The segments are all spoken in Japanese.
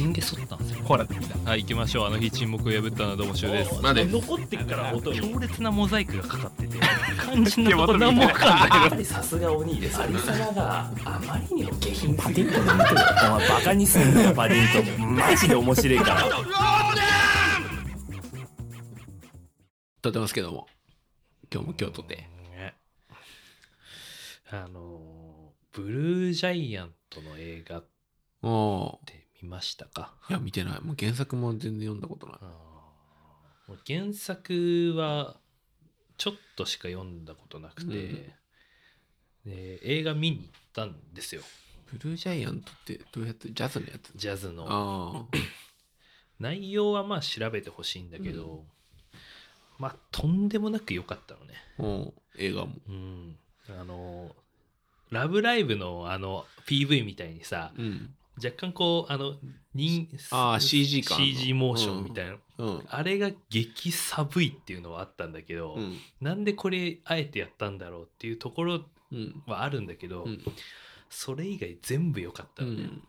チンゲソったんですよ。コーラってきたはい行きましょう。あの日沈黙を破ったのはどうもしゅうです。まで残ってっから音強烈なモザイクがかかってて。肝心なとこ何も分かんやないっぱりさすが鬼ですよ有様があまりにも下品パディントンの見てるお前バカにすんなよパディントンマジで面白いから。撮ってますけども。今日も今日撮ってね。あのブルージャイアントの映画っおて見ましたか？いや見てない。もう原作も全然読んだことない。もう原作はちょっとしか読んだことなくて、うんで映画見に行ったんですよ。ブルージャイアントってどうやってジャズのやつ？ジャズの。あ 内容はまあ調べてほしいんだけど、まあとんでもなく良かったのね。あうん映画も。うん。あの「ラブライブ!」のあの PV みたいにさうん若干こうあの人あー CG 感 CG モーションみたいな、うん。あれが激寒いっていうのはあったんだけど、うん。なんでこれあえてやったんだろうっていうところうん。はあるんだけど、うん。それ以外全部良かったのね、うん。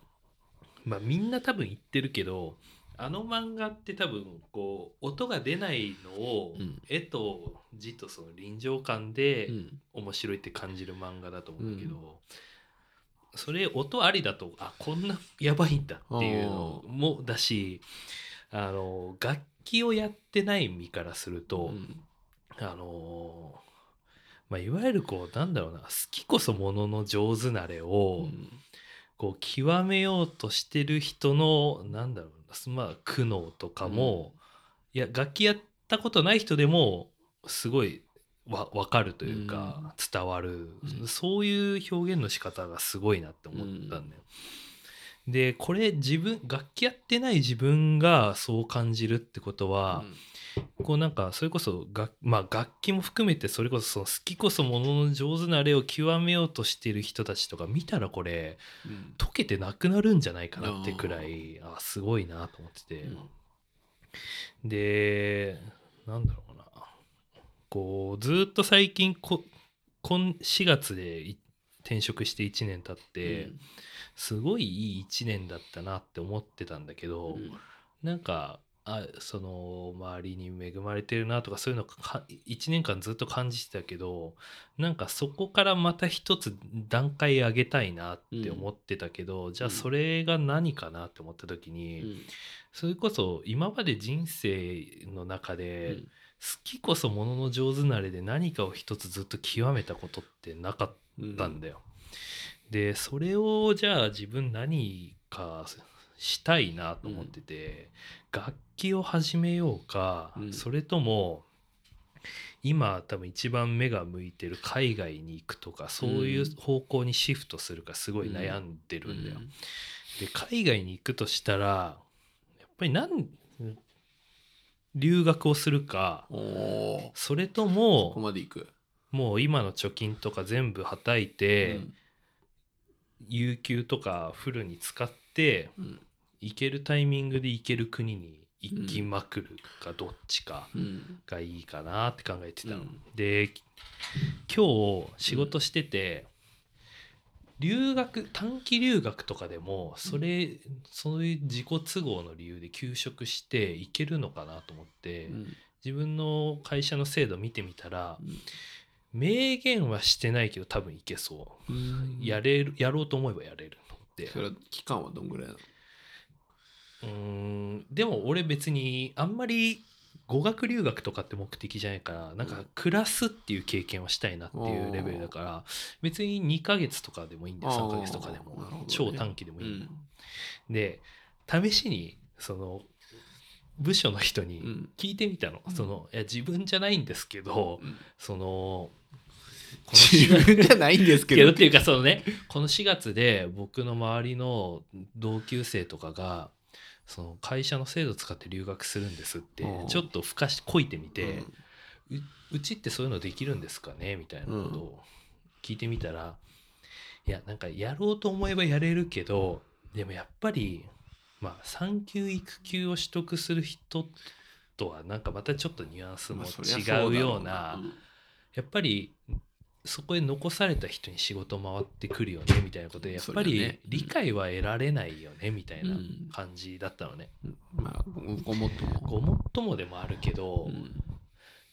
まあみんな多分言ってるけどあの漫画って多分こう音が出ないのをうん。絵と字とその臨場感でうん。面白いって感じる漫画だと思うんだけど、それ音ありだとあこんなやばいんだっていうのもだしあの楽器をやってない身からすると、うん。あのまあ、いわゆるこうなんだろうな好きこそものの上手なれを、こう極めようとしてる人のなんだろうなまあ苦悩とかも、いや楽器やったことない人でもすごいわ分かるというか、伝わる、うん。そういう表現の仕方がすごいなって思ったんだよ。でこれ自分楽器やってない自分がそう感じるってことは、こうなんかそれこそ楽,、まあ、楽器も含めてそれこそその好きこそものの上手な例を極めようとしてる人たちとか見たらこれうん。解けてなくなるんじゃないかなってくらいあすごいなと思ってて、でなんだろうなこうずっと最近こ今4月でい転職して1年経って、すごいいい1年だったなって思ってたんだけど、うん。なんかあその周りに恵まれてるなとかそういうのか1年間ずっと感じてたけどなんかそこからまた一つ段階上げたいなって思ってたけど、じゃあそれが何かなって思った時に、うん。それこそ今まで人生の中で、うん。好きこそものの上手なれで何かを一つずっと極めたことってなかったんだよ。でそれをじゃあ自分何かしたいなと思ってて、楽器を始めようか、うん。それとも今多分一番目が向いてる海外に行くとかそういう方向にシフトするかすごい悩んでるんだよ。で海外に行くとしたらやっぱりなん留学をするかそれともまで行く。もう今の貯金とか全部はたいて、有給とかフルに使ってうん。行けるタイミングで行ける国に行きまくるかどっちかうん。がいいかなって考えてたの。うん。で今日仕事してて、留学短期留学とかでもそれ、そういう自己都合の理由で休職して行けるのかなと思って、うん。自分の会社の制度見てみたらうん。明言はしてないけど多分いけそう。うん。やれるやろうと思えばやれるのって。それは期間はどんぐらいなの？うーんでも俺別にあんまり語学留学とかって目的じゃないからなんか暮らすっていう経験をしたいなっていうレベルだから別に2ヶ月とかでもいいんだよ。あー3ヶ月とかでも。超短期でもいい、うん。で試しにその部署の人にうん。聞いてみたの、そのいや自分じゃないんですけど、うん。その自分じゃないんですけど。けどっていうかそのねこの4月で僕の周りの同級生とかがその会社の制度使って留学するんですってうん。ちょっとふかしこいてみてうん、ううちってそういうのできるんですかね？みたいなことを聞いてみたら、いやなんかやろうと思えばやれるけどでもやっぱりまあ産休育休を取得する人とはなんかまたちょっとニュアンスも違うような、ん。やっぱりそこへ残された人に仕事回ってくるよねみたいなことでやっぱり理解は得られないよねみたいなうん感じだったのね。まあごもっとも。ごもっともでもあるけど、うん。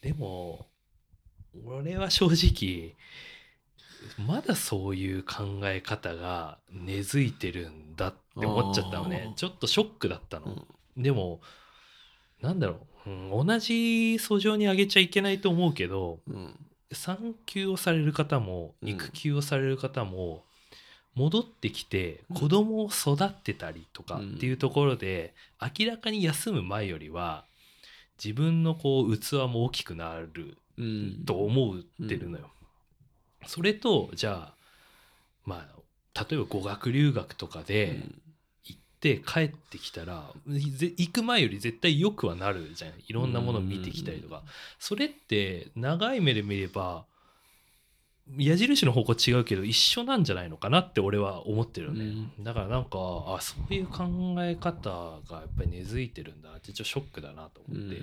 でも俺は正直まだそういう考え方が根付いてるんだって思っちゃったのね。ちょっとショックだったの。うん。でもなんだろう、うん同じ訴状にあげちゃいけないと思うけどうん産休をされる方もうん。育休をされる方も戻ってきてうん。子供を育ってたりとかうん。っていうところで明らかに休む前よりは自分のこう器も大きくなるうん。と思ってるのよ。それとじゃあまあ例えば語学留学とかで行って帰ってきたらぜ行く前より絶対良くはなるじゃん。いろんなものを見てきたりとか。それって長い目で見れば矢印の方向違うけど一緒なんじゃないのかなって俺は思ってるよね、だからなんかあそういう考え方がやっぱり根付いてるんだってちょっとショックだなとうん思って、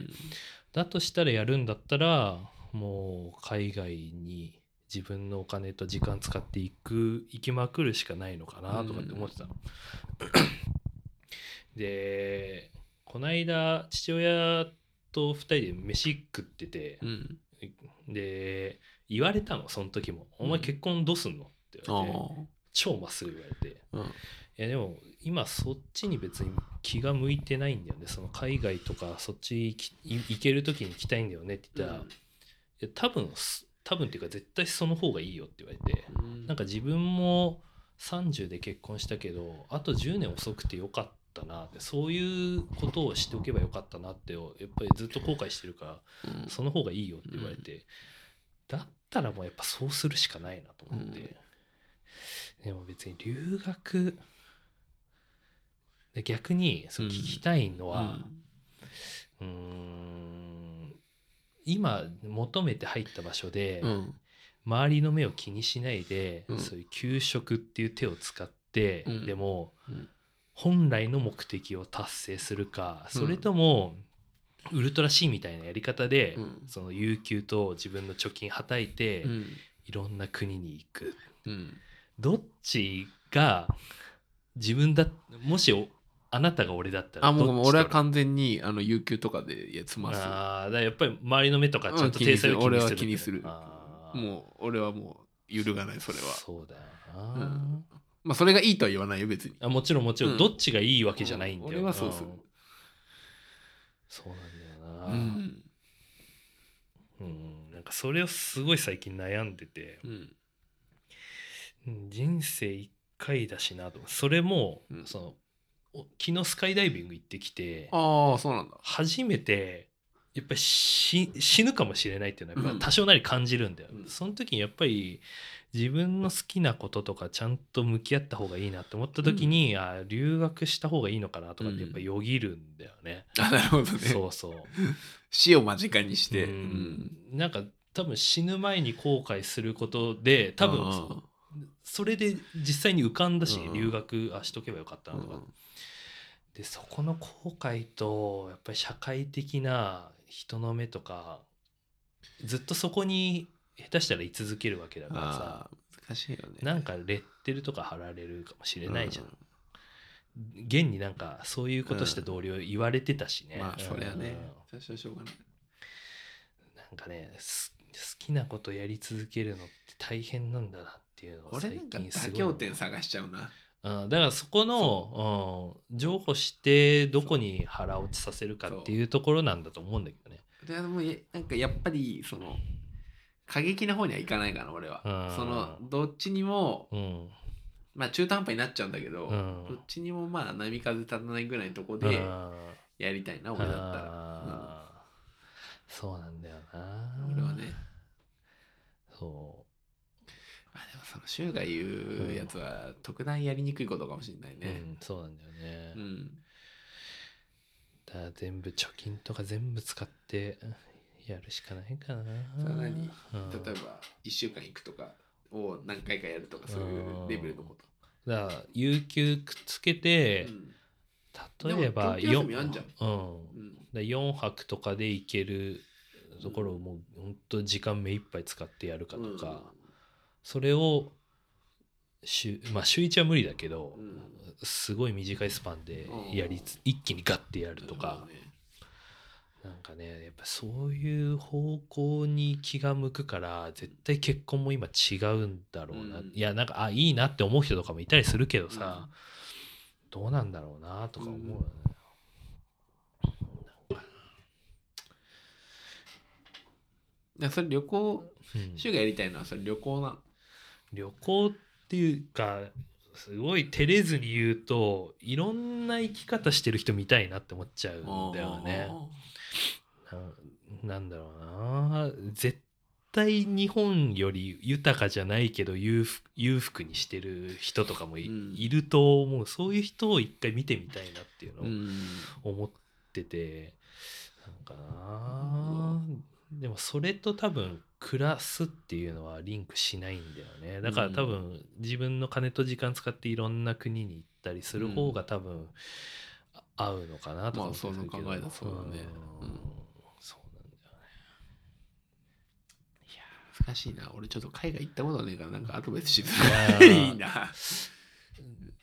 だとしたらやるんだったらもう海外に自分のお金と時間使っていく行きまくるしかないのかなとかって思ってたの。でこの間父親と2人で飯食っててう、ん。で言われたのその時も「お前結婚どうすんの?」って言あわれて、ー超まっすぐ言われて。うん。いやでも今そっちに別に気が向いてないんだよね。その海外とかそっち行ける時に行きたいんだよねって言ったら、いや多分す多分っていうか絶対その方がいいよって言われてうん。なんか自分も30で結婚したけどあと10年遅くてよかったなってそういうことをしておけばよかったなってやっぱりずっと後悔してるからうん。その方がいいよって言われて、だったらもうやっぱそうするしかないなと思って、でも別に留学で逆にそううん。聞きたいのは、うーん今求めて入った場所で、うん。周りの目を気にしないで、うん。そういう給食っていう手を使って、うん。でも、うん。本来の目的を達成するかそれとも、ウルトラ C みたいなやり方で、うん。その有給と自分の貯金はたいて、うん。いろんな国に行く。うん。どっちが自分だもしおあなたが俺だったらあもう俺は完全にあの有給とかでいや済ます。あーだからやっぱり周りの目とかちゃんとうん体裁を気にする俺は気にする。もう俺はもう揺るがないそれは。そうだよな、うん。まあそれがいいとは言わないよ別に。あもちろんもちろん、うん。どっちがいいわけじゃないんだよ、うん俺はそうする。んそうなんだよな、うん。うん、なんかそれをすごい最近悩んでて、うん。うん人生一回だしなと。それも、うん。そのお昨日スカイダイビング行ってきてああそうなんだ。初めてやっぱり死死ぬかもしれないっていうのは多少なり感じるんだよ、うん。その時にやっぱり自分の好きなこととかちゃんと向き合った方がいいなって思った時に、あ留学した方がいいのかなとかってやっぱよぎるんだよね、あなるほどね。そうそう。死を間近にして。うん。なんか多分死ぬ前に後悔することで多分あそれで実際に浮かんだし、うん留学あしとけばよかったーなとか、でそこの後悔とやっぱり社会的な人の目とかずっとそこに下手したら居続けるわけだからさ難しいよね。なんかレッテルとか貼られるかもしれないじゃん、現になんかそういうことした同僚言われてたしね、まあそりゃね。うん。最初はしょうがない。なんかねす好きなことやり続けるのって大変なんだなっていうのを最俺なんか近すごい妥協点探しちゃうなうん、だからそこの、う。ん、譲歩してどこに腹落ちさせるかっていうところなんだと思うんだけどね。でもえなんかやっぱりその過激な方にはいかないかな俺は。うん。そのどっちにもうん。まあ中途半端になっちゃうんだけど、うん。どっちにもまあ波風立たないぐらいのとこうん。でやりたいな、俺だったら、そうなんだよな。うん俺はね。そまあでもその柊が言うやつは特段やりにくいことかもしれないううねん、そうなんだよね。うん、だ全部貯金とか全部使ってやるしかないかな。それは何うん。例えば1週間行くとかを何回かやるとかそういうレベルのこと、だから有給くっつけて、うん。例えばでも短期休みあんじゃん。うん、うん。で4泊とかで行けるところをもう本当時間目いっぱい使ってやるかとか、それを週,、まあ、週1は無理だけど、うん。すごい短いスパンでやりつ一気にガッてやるとか、ね。なんかねやっぱそういう方向に気が向くから絶対結婚も今違うんだろうな、うん。いやなんかあいいなって思う人とかもいたりするけどさ、どうなんだろうなとか思うよね。いやそれ旅行うん。週がやりたいのはそれ旅行なの？旅行っていうかすごい照れずに言うといろんな生き方してる人見たいなって思っちゃうんだよね。ななんだろうな。絶対日本より豊かじゃないけど裕福裕福にしてる人とかもい,、うん。ると思う。そういう人を一回見てみたいなっていうのをうん。思ってて、なんかな。でもそれと多分暮らすっていうのはリンクしないんだよね。だから多分自分の金と時間使っていろんな国に行ったりする方が多分あ合うのかなとか思ったりするけどまあその考えだそうだね。うん。うん。そうなんだよね。難しいな。俺ちょっと海外行ったことねえからなんかアドバイスしづい。らや いいな。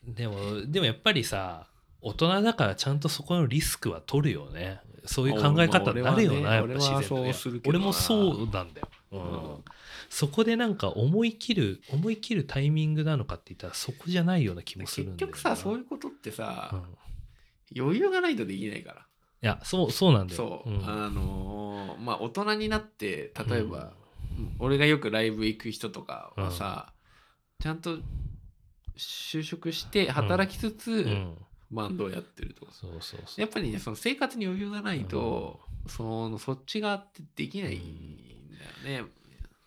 でもでもやっぱりさ大人だからちゃんとそこのリスクは取るよね。そういう考え方になるよな、まあやっぱ自然と。ね俺もそうなんだよ、うん。うんそこでなんか思い切る思い切るタイミングなのかって言ったらそこじゃないような気もするん結だよな。局さそういうことってさ、うん。余裕がないとできないから。いやそうそうなんだよ。そう、ん。あのーまあ大人になって例えば、俺がよくライブ行く人とかはさ、ちゃんと就職して働きつつ、うん。バンドをやってるとかそうそうそう。やっぱりねその生活に余裕がないと、そのそっち側ってできないんだよね、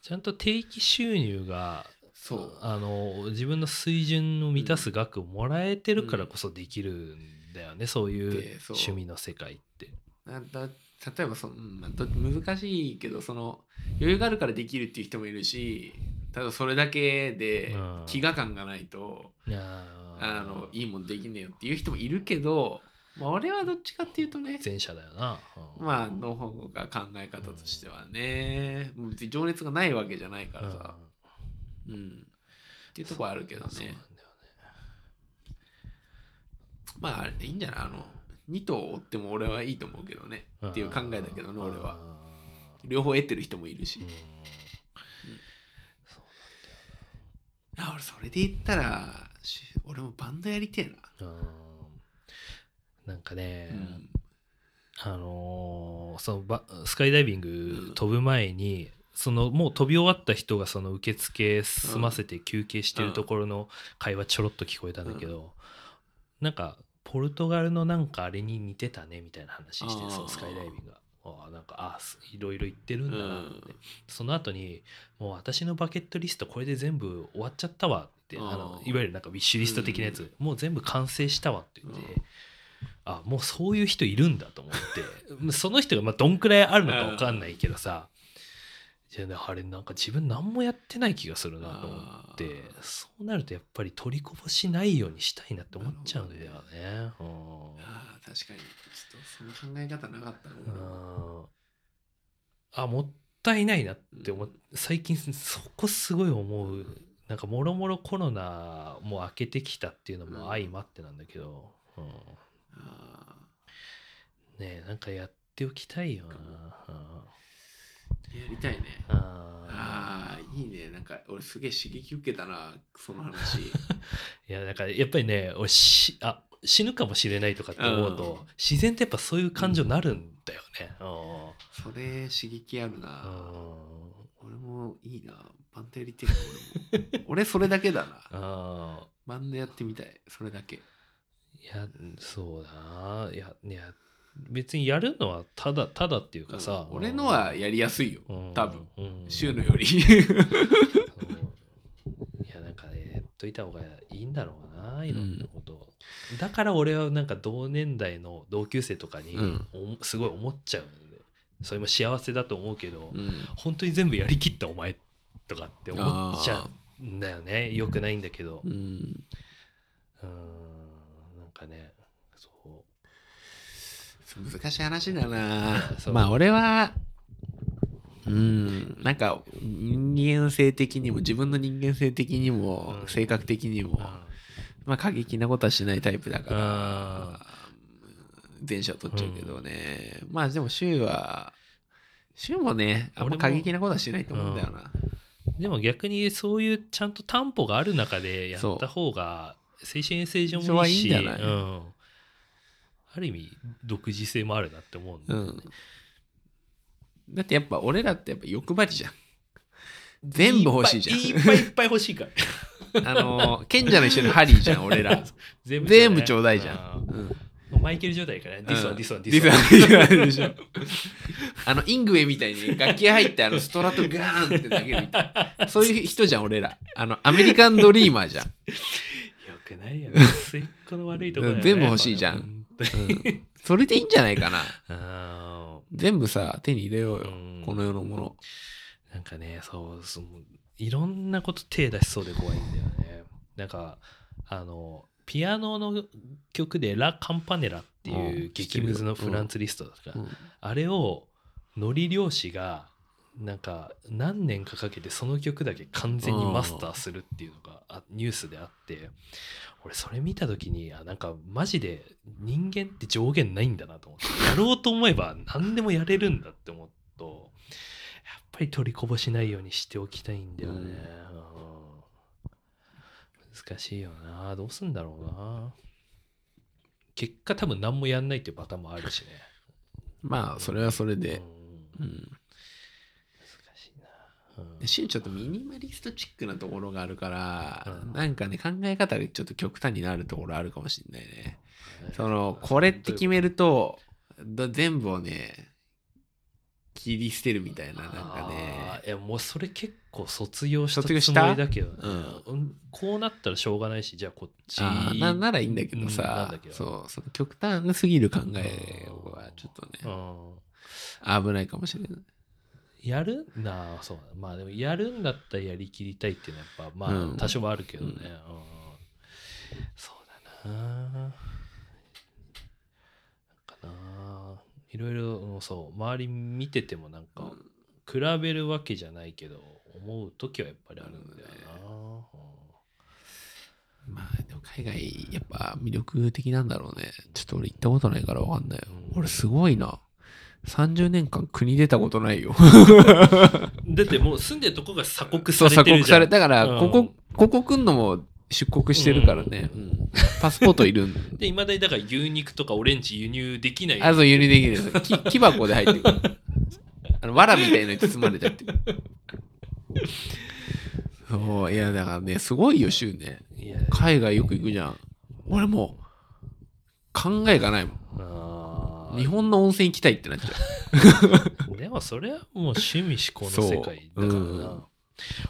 ちゃんと定期収入がそう。あの自分の水準を満たす額をもらえてるからこそできるんだよね、そういう。趣味の世界って。なだ例えばそまあど難しいけどその余裕があるからできるっていう人もいるしただそれだけでうん。飢餓感がないと、いやー。あのいいもんできねえよっていう人もいるけど、まあ、俺はどっちかっていうとね。前者だよな。うん。まあの方が考え方としてはね、もう別に情熱がないわけじゃないからさ、うん。っていうとこはあるけどね。ね。まああれでいいんじゃない？あの2頭追っても俺はいいと思うけどね。っていう考えだけどね俺は。両方得てる人もいるし、うん。あ俺それで言ったらし俺もバンドやりてえな、うんなんかね、うん。あのーそのバスカイダイビング飛ぶ前に、そのもう飛び終わった人がその受付済ませて休憩してるところの会話ちょろっと聞こえたんだけど、なんかポルトガルのなんかあれに似てたねみたいな話してそのスカイダイビングが。あなんかあすいろいろ言ってるんだなって、うん。その後にもう私のバケットリストこれで全部終わっちゃったわってあのいわゆるなんかウィッシュリスト的なやつ、もう全部完成したわって言って、うんあもうそういう人いるんだと思って。その人がまあどんくらいあるのか分かんないけどさ、じゃああれなんか自分何もやってない気がするなと思って。そうなるとやっぱり取りこぼしないようにしたいなって思っちゃうんだよね。うん。あー確かに。ちょっとその考え方なかったな、うんあもったいないなって思っ最近そこすごい思う。なんかもろもろコロナも明けてきたっていうのも相まってなんだけど、うん。あねえなんかやっておきたいよな、やりたいね。あああいいね。なんか俺すげえ刺激受けたなその話。ー いやなんかやっぱりね俺しあ死ぬかもしれないとかって思うと、うん。自然とやっぱそういう感情になるんだよね。それ刺激あるな、うん俺もいいな。バンドやりてえな俺も。俺それだけだな。バンドやってみたい。それだけ。いやそうだな。いやいや別にやるのはただただっていうかさ、うん。俺のはやりやすいよ。うん。多分、うん。週のより。いやなんかねやっといた方がいいんだろうないろんなこと、だから俺はなんか同年代の同級生とかにすごい思っちゃうんでそれも幸せだと思うけど、うん。本当に全部やりきったお前とかって思っちゃうんだよね。よくないんだけど。うんかねそう。難しい話だな。まあ俺はうんなんか人間性的にも自分の人間性的にもうん。性格的にも、まあ過激なことはしないタイプだかうん。ら前者を取っちゃうけどね、まあでも柊は柊もねあんま過激なことはしないと思うんだよな。でも逆にそういうちゃんと担保がある中でやった方が精神衛生上それはいいんもいいしじゃない？うん、ある意味独自性もあるなって思うんだよね、うん。だってやっぱ俺らってやっぱ欲張りじゃん。全部欲しいじゃん。いっぱいいっぱい欲しいから。あの賢者の一緒にハリーじゃん 俺ら。全全部ちょうだいじゃん、ん。うん。マイケル状態からねディスワンディスワンデディィススワワンンディスワンあのイングウェイみたいに楽器入ってあのストラトガーンって投げるみたいなそういう人じゃん俺ら。あのアメリカンドリーマーじゃん、よくないよね。末っ子の悪いところね全部欲しいじゃん。うん、それでいいんじゃないかな。あ全部さ手に入れようよ、うん。この世のもの。ーなんかねそうそういろんなこと手出しそうで怖いんだよね。なんかあのピアノの曲で「ラ・カンパネラ」っていううん。激ムズのフランツリストだから、うん。あれをノリ漁師がなんか何年かかけてその曲だけ完全にマスターするっていうのがあニュースであって俺それ見た時にあなんかマジで人間って上限ないんだなと思ってやろうと思えば何でもやれるんだって思うとやっぱり取りこぼしないようにしておきたいんだよね、うん。難しいよな。どうすんだろうな。結果多分何もやんないっていうパターンもあるしね。まあそれはそれうんで、うん、うんでシンちょっとミニマリストチックなところがあるから、うん。なんかね考え方がちょっと極端になるところあるかもしれないね。そのこれって決めるとだ全部をね切り捨てるみたいななんかね。いやもうそれ結構卒業したつもりだけどね、ううん。こうなったらしょうがないしじゃあこっちなならいいんだけどうんなさんだけ、ど。そうその極端すぎる考えはちょっとねうん。危ないかもしれないやる？なあそう。だまあでもやるんだったらやりきりたいっていうのはやっぱまうん。あ多少はあるけどね、うん。うんそうだな。なんかないろいろそう周り見ててもなんか比べるわけじゃないけど思う時はやっぱりあるんだよまあでも海外やっぱ魅力的なんだろうね。ちょっと俺行ったことないからわかんない。俺すごいな30年間国出たことないよ。な だってもう住んでるとこが鎖国そう鎖国されてるじゃん。されだからうん。ここ、ここ来んのも出国してるからね、うん。うん。パスポートいるんで。いまだにだから牛肉とかオレンジ輸入できない。あそう輸入できる木木箱で入ってくる。あの藁みたいなのに包まれちゃってる。そういやだからねすごいよ州ね。海外よく行くじゃん。俺もう考えがないもん日本の温泉行きたいってなっちゃう。でもそれはもう趣味思考の世界だからな、そう。うん。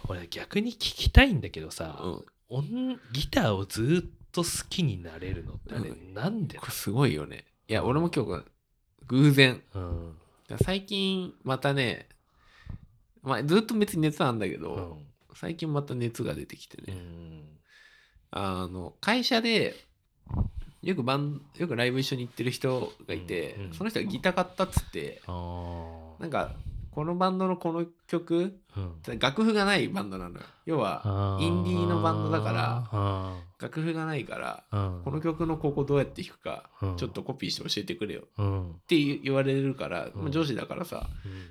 俺逆に聞きたいんだけどさ、うん。音ギターをずっと好きになれるのってあれうん。なんでこれすごいよね。いや俺も今日偶然。うん。最近またねまあずっと別に熱あるんだけど、うん。最近また熱が出てきてうね、ん。あの会社でよくバンよくライブ一緒に行ってる人がいて、うんうん。その人がギター買ったっつってあー。なんかこのバンドのこの曲うん。楽譜がないバンドなのよ。要はあインディーのバンドだからあ楽譜がないからこの曲のここどうやって弾くかうん。ちょっとコピーして教えてくれよ。っうん。て言われるから、うん。まあ上司だからさ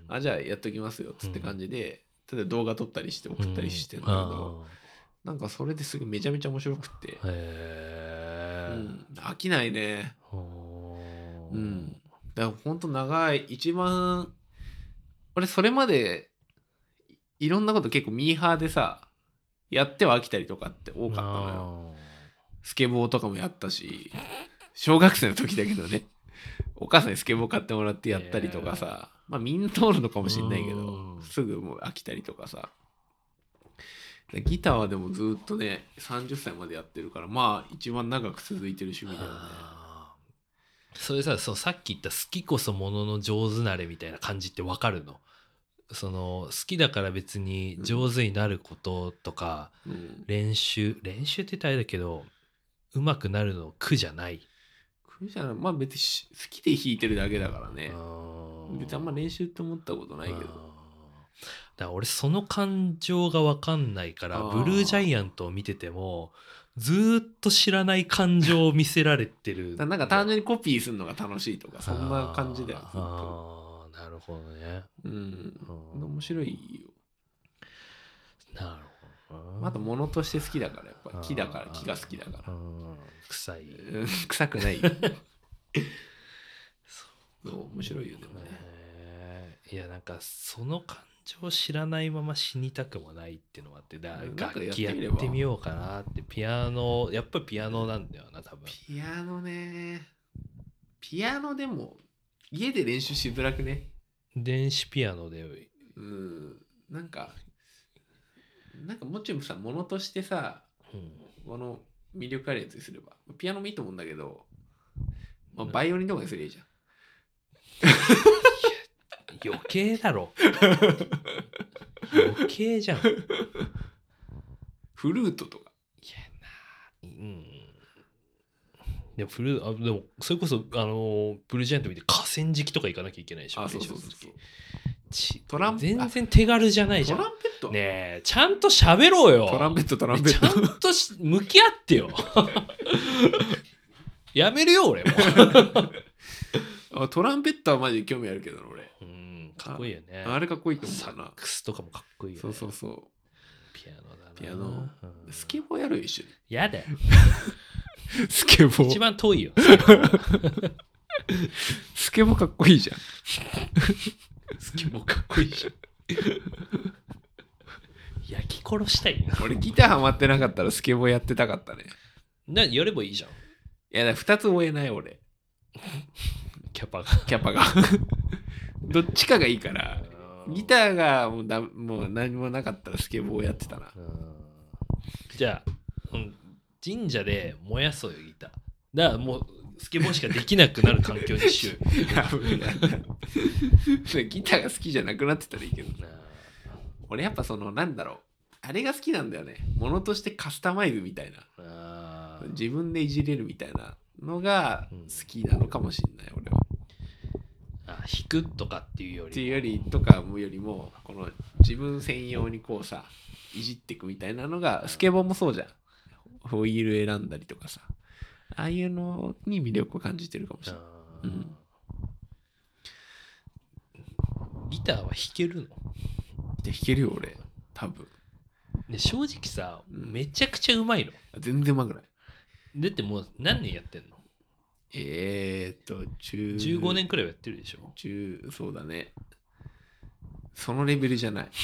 うん。あじゃあやっときますよっつって感じで、例えば動画撮ったりして送ったりしてん。だけど、なんかそれですげえめちゃめちゃ面白くて、あー。へえうん、飽きないね。うん。だからほんと長い一番俺それまでいろんなこと結構ミーハーでさやっては飽きたりとかって多かったのよ。スケボーとかもやったし小学生の時だけどね。お母さんにスケボー買ってもらってやったりとかさ、まあみんな通るのかもしれないけどうん。すぐもう飽きたりとかさ。でギターはでもずっとね30歳までやってるからまあ一番長く続いてる趣味だよね。それさそうさっき言った好きこそものの上手なれみたいな感じってわかるの？その好きだから別に上手になることとか、うん。練習練習って言ったらあれだけど上手くなるの苦じゃない、苦じゃない。まあ別にし好きで弾いてるだけだからね。別にあんま練習って思ったことないけど。あだから俺その感情が分かんないからブルージャイアントを見ててもずーっと知らない感情を見せられてるなんか単純にコピーするのが楽しいとかそんな感じだよあーあーなるほどね。うん。うん。面白いよ。なるほどな。あと物として好きだからやっぱ木だから木が好きだから。うん。臭い。うん臭くないよ。そう面白いよでもね。いやなんかその感情を知らないまま死にたくもないっていうのもあってだ楽器ややってみようかなってピアノやっぱりピアノなんだよな多分。ピアノね。ピアノでも家で練習しづらくね。電子ピアノで。うん。なんかなんかもうちょいさ物としてさうん。この魅力あるやつにすれば。ピアノもいいと思うんだけど、まあ、バイオリンとかにすればいいじゃん余計だろ。余計じゃん。いやフルートとか。なうん。でもフルあでもそれこそあのブルージャイアント見て河川敷とか行かなきゃいけないでしょあそうそうそうそう。ち。トラン全然手軽じゃないじゃん。トランペット、ねえちゃんと喋ろうよ。トランペットトランペちゃットんとし向き合ってよ。やめるよ俺も。あトランペットはマジで興味あるけどな俺。うんかっこいいよね。あれかっこいいと思サックスとかもかっこいいよ、ね、そうそうそう。ピアノだな。ピアノ。うん。スケボーやるよ一緒に。やだよ。スケボ一番遠いよ。スケボーかっこいいじゃん。スケボーかっこいいじゃん。焼き殺したいな俺ギターハマってなかったらスケボーやってたかったね。なやればいいじゃん。いやだ2つ追えない俺。キャパが。キャパがどっちかがいいからギターがもうだもう何もなかったらスケボーやってたな。うん。じゃあ、うん、神社で燃やそうよギターだからもうスケボーしかできなくなる環境にしよう ギターが好きじゃなくなってたらいいけど。な俺やっぱそのなんだろう。あれが好きなんだよね。ものとしてカスタマイズみたいな。自分でいじれるみたいなのがうん。好きなのかもしんない俺はあ弾くとかっていうよりっていうよりとかもよりもこの自分専用にこうさいじっていくみたいなのがスケボーもそうじゃん。ホイール選んだりとかさ。ああいうのに魅力を感じてるかもしれないうん。ギターは弾けるの？で弾けるよ俺。多分。で正直さうん。めちゃくちゃうまいの。全然うまくない。だってもう何年やってんの？えー、っと中15年くらいはやってるでしょ？中そうだね。そのレベルじゃない。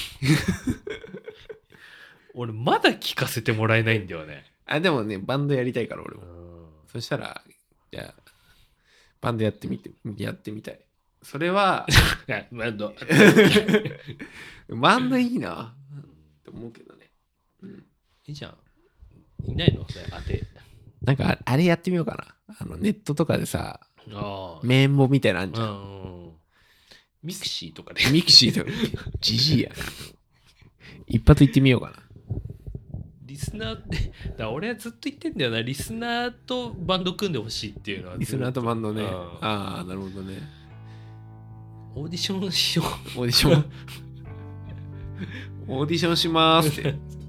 俺まだ聞かせてもらえないんだよね。あでもねバンドやりたいから俺も。うん。そしたらじゃあバンドやってみてやってみたい。それはあまあどバンドいいな。って思うけどね、うん、いいじゃん。いないの？それ当て。なんかああれやってみようかなあのネットとかでさああみたいなのあんじうゃん、ん。ミクシーとかで。ミクシーとか。ジジイや。一発行ってみようかな。リスナーってだから俺はずっと言ってんだよな。リスナーとバンド組んでほしいっていうのはリスナーとバンドね。うん。ああなるほどね。オーディションしよう。オーディション？オーディションしますって